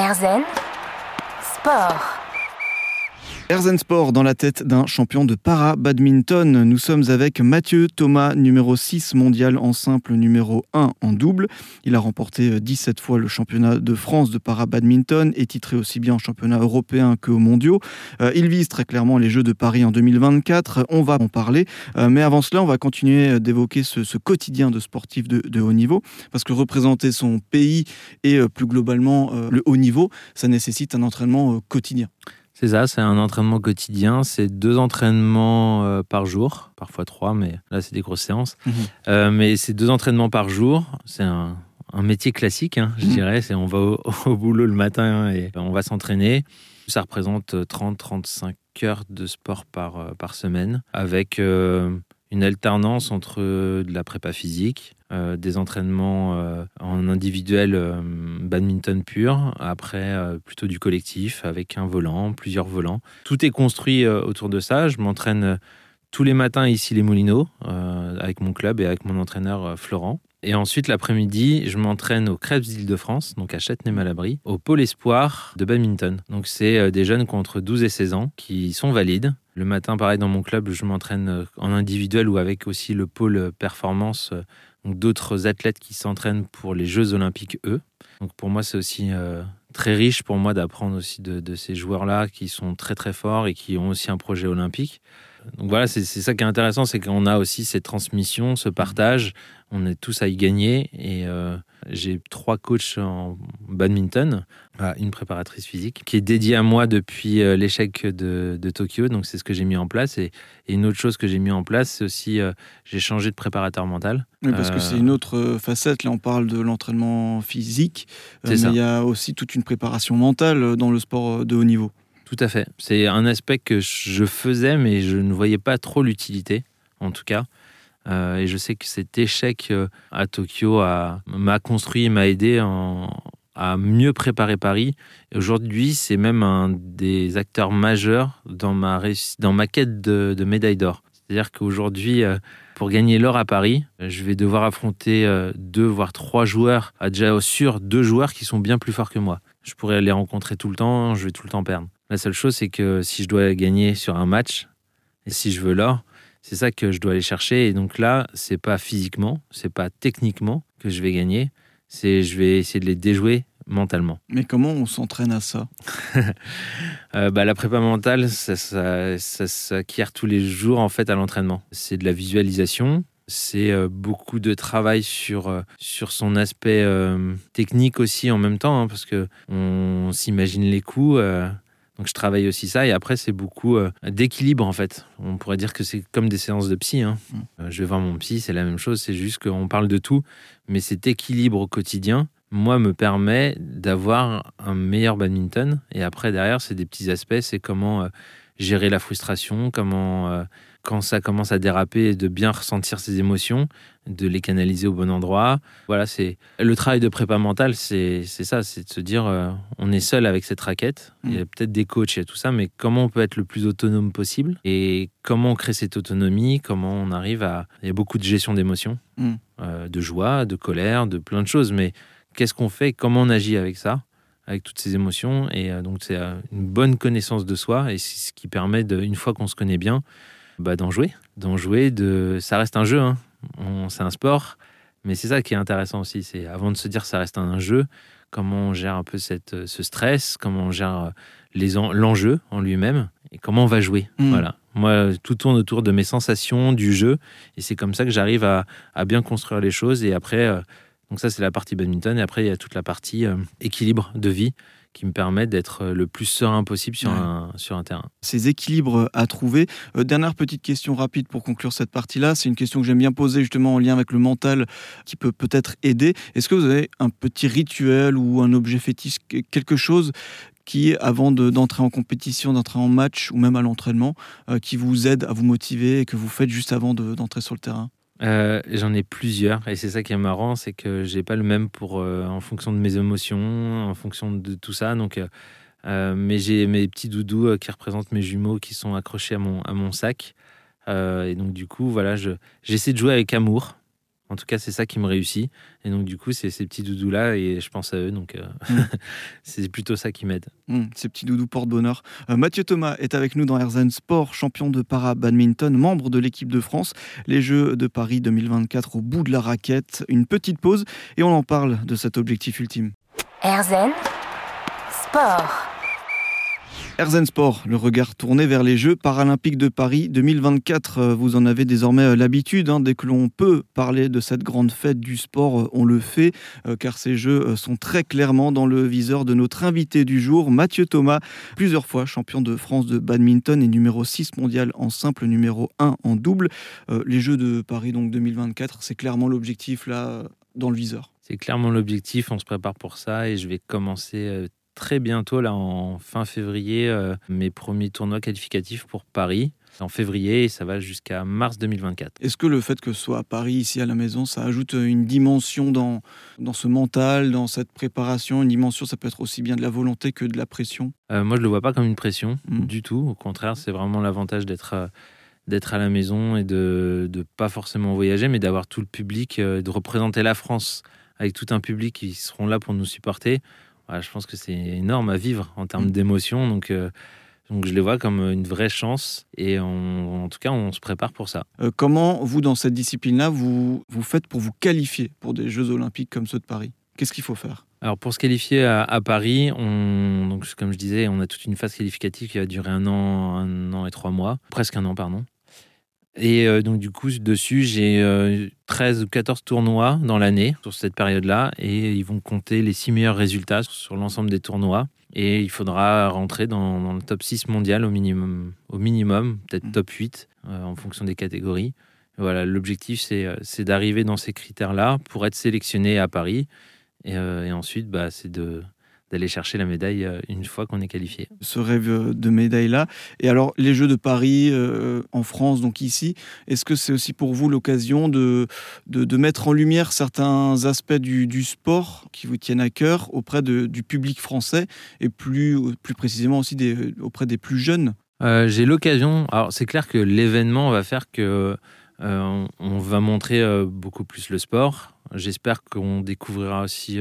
Erzen Sport. Erzen Sport dans la tête d'un champion de para-badminton. Nous sommes avec Mathieu Thomas, numéro 6 mondial en simple, numéro 1 en double. Il a remporté 17 fois le championnat de France de para-badminton et titré aussi bien en championnat européen qu'aux mondiaux. Euh, il vise très clairement les Jeux de Paris en 2024. On va en parler. Euh, mais avant cela, on va continuer d'évoquer ce, quotidien de sportif de, haut niveau. Parce que représenter son pays et euh, plus globalement le haut niveau, ça nécessite un entraînement quotidien. C'est ça, c'est un entraînement quotidien. C'est deux entraînements euh, par jour, parfois trois, mais là, c'est des grosses séances. Mhm. Euh, mais c'est deux entraînements par jour. C'est un, métier classique, hein, je mhm. dirais. C'est on va au, boulot le matin et on va s'entraîner. Ça représente 30-35 heures de sport par, euh, par semaine, avec une alternance entre de la prépa physique, euh, des entraînements euh, en individuel euh, badminton pur, après plutôt du collectif avec un volant, plusieurs volants. Tout est construit autour de ça. Je m'entraîne tous les matins ici les Moulineaux avec mon club et avec mon entraîneur Florent. Et ensuite, l'après-midi, je m'entraîne au Crêpes d'Île-de-France, donc à Châtenay-Malabry, au pôle espoir de badminton. Donc, c'est des jeunes qui ont entre 12 et 16 ans qui sont valides. Le matin, pareil, dans mon club, je m'entraîne en individuel ou avec aussi le pôle performance d'autres athlètes qui s'entraînent pour les Jeux Olympiques, eux. Donc pour moi, c'est aussi euh, très riche pour moi d'apprendre aussi de, ces joueurs-là qui sont très très forts et qui ont aussi un projet olympique. Donc voilà, c'est ça qui est intéressant, c'est qu'on a aussi cette transmission, ce partage. On est tous à y gagner et euh, j'ai trois coachs en badminton, une préparatrice physique qui est dédiée à moi depuis euh, l'échec de, Tokyo. Donc c'est ce que j'ai mis en place. Et, une autre chose que j'ai mis en place, c'est aussi euh, j'ai changé de préparateur mental. Oui, parce que c'est une autre facette. Là, on parle de l'entraînement physique, mais il y a aussi toute une préparation mentale dans le sport de haut niveau. Tout à fait. C'est un aspect que je faisais, mais je ne voyais pas trop l'utilité, en tout cas. Euh, et je sais que cet échec euh, à Tokyo m'a construit, m'a aidé à mieux préparer Paris. Aujourd'hui, c'est même un des acteurs majeurs dans ma, dans ma quête de, médaille d'or. C'est-à-dire qu'aujourd'hui, euh, pour gagner l'or à Paris, je vais devoir affronter deux, voire trois joueurs, à déjà sûr deux joueurs qui sont bien plus forts que moi. Je pourrais les rencontrer tout le temps, je vais tout le temps perdre. La seule chose, c'est que si je dois gagner sur un match, et si je veux l'or, c'est ça que je dois aller chercher. Et donc là, c'est pas physiquement, c'est pas techniquement que je vais gagner, c'est je vais essayer de les déjouer mentalement. Mais comment on s'entraîne à ça? Euh, bah, La prépa mentale, ça, s'acquiert tous les jours en fait à l'entraînement. C'est de la visualisation, c'est euh, beaucoup de travail sur, euh, sur son aspect technique aussi en même temps, hein, parce que on s'imagine les coups. Donc je travaille aussi ça et après c'est beaucoup euh, d'équilibre en fait. On pourrait dire que c'est comme des séances de psy. Hein. Mm. Euh, je vais voir mon psy, c'est la même chose, c'est juste qu'on parle de tout, mais cet équilibre au quotidien, moi, me permet d'avoir un meilleur badminton. Et après derrière, c'est des petits aspects, c'est comment euh, gérer la frustration, comment quand ça commence à déraper, de bien ressentir ses émotions, de les canaliser au bon endroit. Voilà, c'est le travail de prépa mental, c'est ça, c'est de se dire, euh, on est seul avec cette raquette. Il y a mm. peut-être des coachs et tout ça, mais comment on peut être le plus autonome possible et comment on crée cette autonomie, comment on arrive à. Il y a beaucoup de gestion d'émotions, mm. euh, de joie, de colère, de plein de choses, mais qu'est-ce qu'on fait, comment on agit avec ça? Avec toutes ces émotions et euh, donc c'est une bonne connaissance de soi et c'est ce qui permet de, une fois qu'on se connaît bien bah, d'en jouer. D'en jouer, de... ça reste un jeu, hein. c'est un sport, mais c'est ça qui est intéressant aussi. C'est avant de se dire ça reste un jeu, comment on gère un peu cette, ce stress, comment on gère euh, l'enjeu en lui-même et comment on va jouer. Mm. Voilà. Moi, tout tourne autour de mes sensations, du jeu, et c'est comme ça que j'arrive à, à, bien construire les choses. Et après, euh, donc ça c'est la partie badminton, et après il y a toute la partie euh, équilibre de vie qui me permettent d'être euh, le plus serein possible sur, un, sur un terrain. Ces équilibres à trouver. Euh, dernière petite question rapide pour conclure cette partie-là. C'est une question que j'aime bien poser justement en lien avec le mental qui peut peut-être aider. Est-ce que vous avez un petit rituel ou un objet fétiche, quelque chose qui, avant d'entrer en compétition, d'entrer en match ou même à l'entraînement, euh, qui vous aide à vous motiver et que vous faites juste avant d'entrer sur le terrain? Euh, j'en ai plusieurs et c'est ça qui est marrant, c'est que j'ai pas le même pour euh, en fonction de mes émotions, en fonction de tout ça. Donc, euh, mais j'ai mes petits doudous qui représentent mes jumeaux qui sont accrochés à mon à mon sac. et donc du coup, voilà, j'essaie de jouer avec amour. En tout cas, c'est ça qui me réussit. Et donc, du coup, c'est ces petits doudous-là et je pense à eux. Donc, euh, Mm. c'est plutôt ça qui m'aide. Hum, ces petits doudous porte-bonheur. Euh, Mathieu Thomas est avec nous dans Herzen Sport, champion de para-badminton, membre de l'équipe de France. Les Jeux de Paris 2024 au bout de la raquette. Une petite pause et on en parle de cet objectif ultime. Erzen Sport. Herzen Sport, le regard tourné vers les Jeux paralympiques de Paris 2024. Euh, Vous en avez désormais euh, l'habitude. hein. Dès que l'on peut parler de cette grande fête du sport, euh, on le fait, car ces Jeux sont très clairement dans le viseur de notre invité du jour, Mathieu Thomas, plusieurs fois champion de France de badminton et numéro 6 mondial en simple, numéro 1 en double. Les Jeux de Paris donc 2024, c'est clairement l'objectif là dans le viseur. C'est clairement l'objectif. On se prépare pour ça et je vais commencer très bientôt, là, en fin février, euh, mes premiers tournois qualificatifs pour Paris. C'est en février et ça va jusqu'à mars 2024. Est-ce que le fait que ce soit à Paris, ici à la maison, ça ajoute une dimension dans, dans ce mental, dans cette préparation? Une dimension, ça peut être aussi bien de la volonté que de la pression? Euh, moi, je le vois pas comme une pression Mm. du tout. Au contraire, c'est vraiment l'avantage d'être euh, d'être à la maison et de ne pas forcément voyager, mais d'avoir tout le public, de représenter la France avec tout un public qui seront là pour nous supporter. Voilà, je pense que c'est énorme à vivre en termes Mm. d'émotion. Donc, euh, donc, je les vois comme une vraie chance et on- en tout cas, on se prépare pour ça. Euh, Comment, vous, dans cette discipline-là, vous, vous faites pour vous qualifier pour des Jeux olympiques comme ceux de Paris? Qu'est-ce qu'il faut faire? Alors pour se qualifier à, à Paris, on, donc comme je disais, on a toute une phase qualificative qui va durer un an, un an et trois mois, presque un an pardon. Et euh, donc du coup dessus j'ai euh, 13 ou 14 tournois dans l'année sur cette période-là et ils vont compter les six meilleurs résultats sur l'ensemble des tournois et il faudra rentrer dans, dans le top 6 mondial au minimum, au minimum peut-être Mm. top 8 euh, en fonction des catégories. Voilà, l'objectif c'est euh, c'est d'arriver dans ces critères-là pour être sélectionné à Paris et, et ensuite, bah, c'est de d'aller chercher la médaille euh, une fois qu'on est qualifié. ce rêve euh, de médaille-là. Et alors, les Jeux de Paris euh, en France, donc ici, est-ce que c'est aussi pour vous l'occasion de, de, de mettre en lumière certains aspects du, du sport qui vous tiennent à cœur auprès de- du public français et plus, plus précisément aussi des, auprès des plus jeunes? Euh, J'ai l'occasion. Alors, c'est clair que l'événement va faire que euh, on, on va montrer beaucoup plus le sport. J'espère qu'on découvrira aussi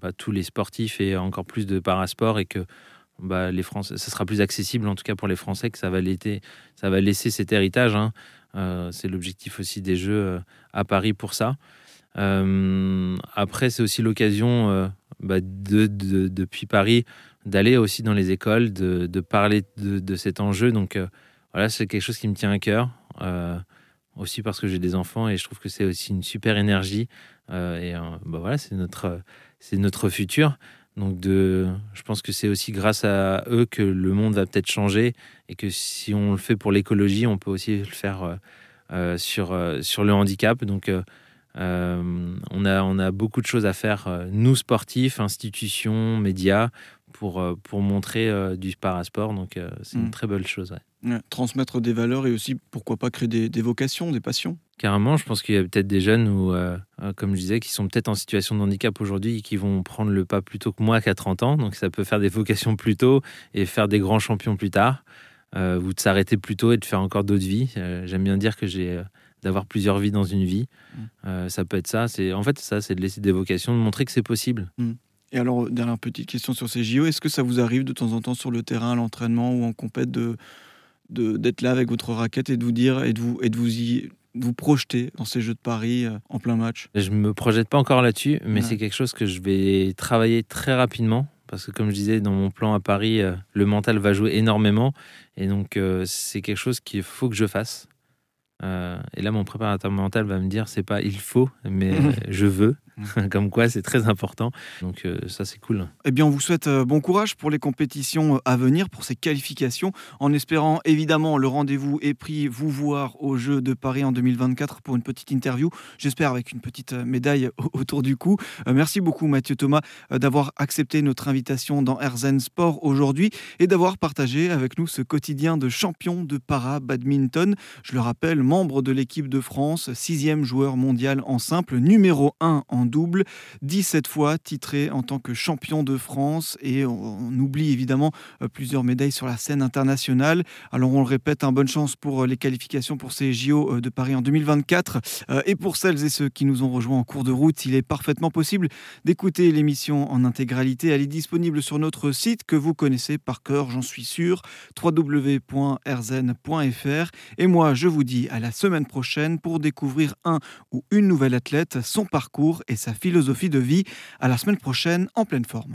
bah, tous les sportifs et encore plus de parasport et que bah, les Français, ça sera plus accessible en tout cas pour les Français que ça va, ça va laisser cet héritage. hein. Euh, c'est l'objectif aussi des Jeux euh, à Paris pour ça. Euh, après, c'est aussi l'occasion bah, de, de- depuis Paris d'aller aussi dans les écoles, de, parler de, cet enjeu. Donc voilà, c'est quelque chose qui me tient à cœur. Aussi parce que j'ai des enfants et je trouve que c'est aussi une super énergie. Euh, et euh, bah voilà, c'est notre, c'est notre futur. Donc de, je pense que c'est aussi grâce à eux que le monde va peut-être changer et que si on le fait pour l'écologie, on peut aussi le faire euh, sur, sur le handicap. Donc euh, on, a, on a beaucoup de choses à faire, nous sportifs, institutions, médias, pour, pour montrer du parasport. Donc c'est Mm. une très belle chose. ouais. Transmettre des valeurs et aussi, pourquoi pas, créer des, des vocations, des passions Carrément, je pense qu'il y a peut-être des jeunes, où, euh, euh, comme je disais, qui sont peut-être en situation de handicap aujourd'hui et qui vont prendre le pas plus tôt que moi qu'à 30 ans. Donc ça peut faire des vocations plus tôt et faire des grands champions plus tard. euh, ou de s'arrêter plus tôt et de faire encore d'autres vies. Euh, J'aime bien dire que j'ai d'avoir plusieurs vies dans une vie. Mm. Ça peut être ça. C'est en fait ça, c'est de laisser des vocations, de montrer que c'est possible. Et alors, dernière petite question sur ces JO, est-ce que ça vous arrive de temps en temps sur le terrain, à l'entraînement ou en compète de- d'être là avec votre raquette et de vous dire et de vous et de vous y vous projeter dans ces Jeux de Paris euh, en plein match Je me projette pas encore là-dessus, mais Ouais. c'est quelque chose que je vais travailler très rapidement. Parce que comme je disais, dans mon plan à Paris, euh, le mental va jouer énormément. Et donc, euh, c'est quelque chose qu'il faut que je fasse. Et là, mon préparateur mental va me dire, c'est pas il faut, mais je veux. Comme quoi, c'est très important. Donc, euh, ça, c'est cool. Eh bien, on vous souhaite euh, bon courage pour les compétitions euh, à venir, pour ces qualifications, en espérant évidemment le rendez-vous est pris, vous voir aux Jeux de Paris en 2024 pour une petite interview, j'espère avec une petite médaille au- autour du cou. Merci beaucoup Mathieu Thomas d'avoir accepté notre invitation dans Herzen Sport aujourd'hui et d'avoir partagé avec nous ce quotidien de champion de para-badminton. Je le rappelle, membre de l'équipe de France, sixième joueur mondial en simple, numéro 1 en double, 17 fois titré en tant que champion de France et on oublie évidemment euh, plusieurs médailles sur la scène internationale. Alors on le répète, un bonne chance pour euh, les qualifications pour ces JO euh, de Paris en 2024 et pour celles et ceux qui nous ont rejoints en cours de route, il est parfaitement possible d'écouter l'émission en intégralité. Elle est disponible sur notre site que vous connaissez par cœur, j'en suis sûr, www.rzn.fr. Et moi, je vous dis à la semaine prochaine pour découvrir un ou une nouvelle athlète, son parcours et sa philosophie de vie. À la semaine prochaine en pleine forme.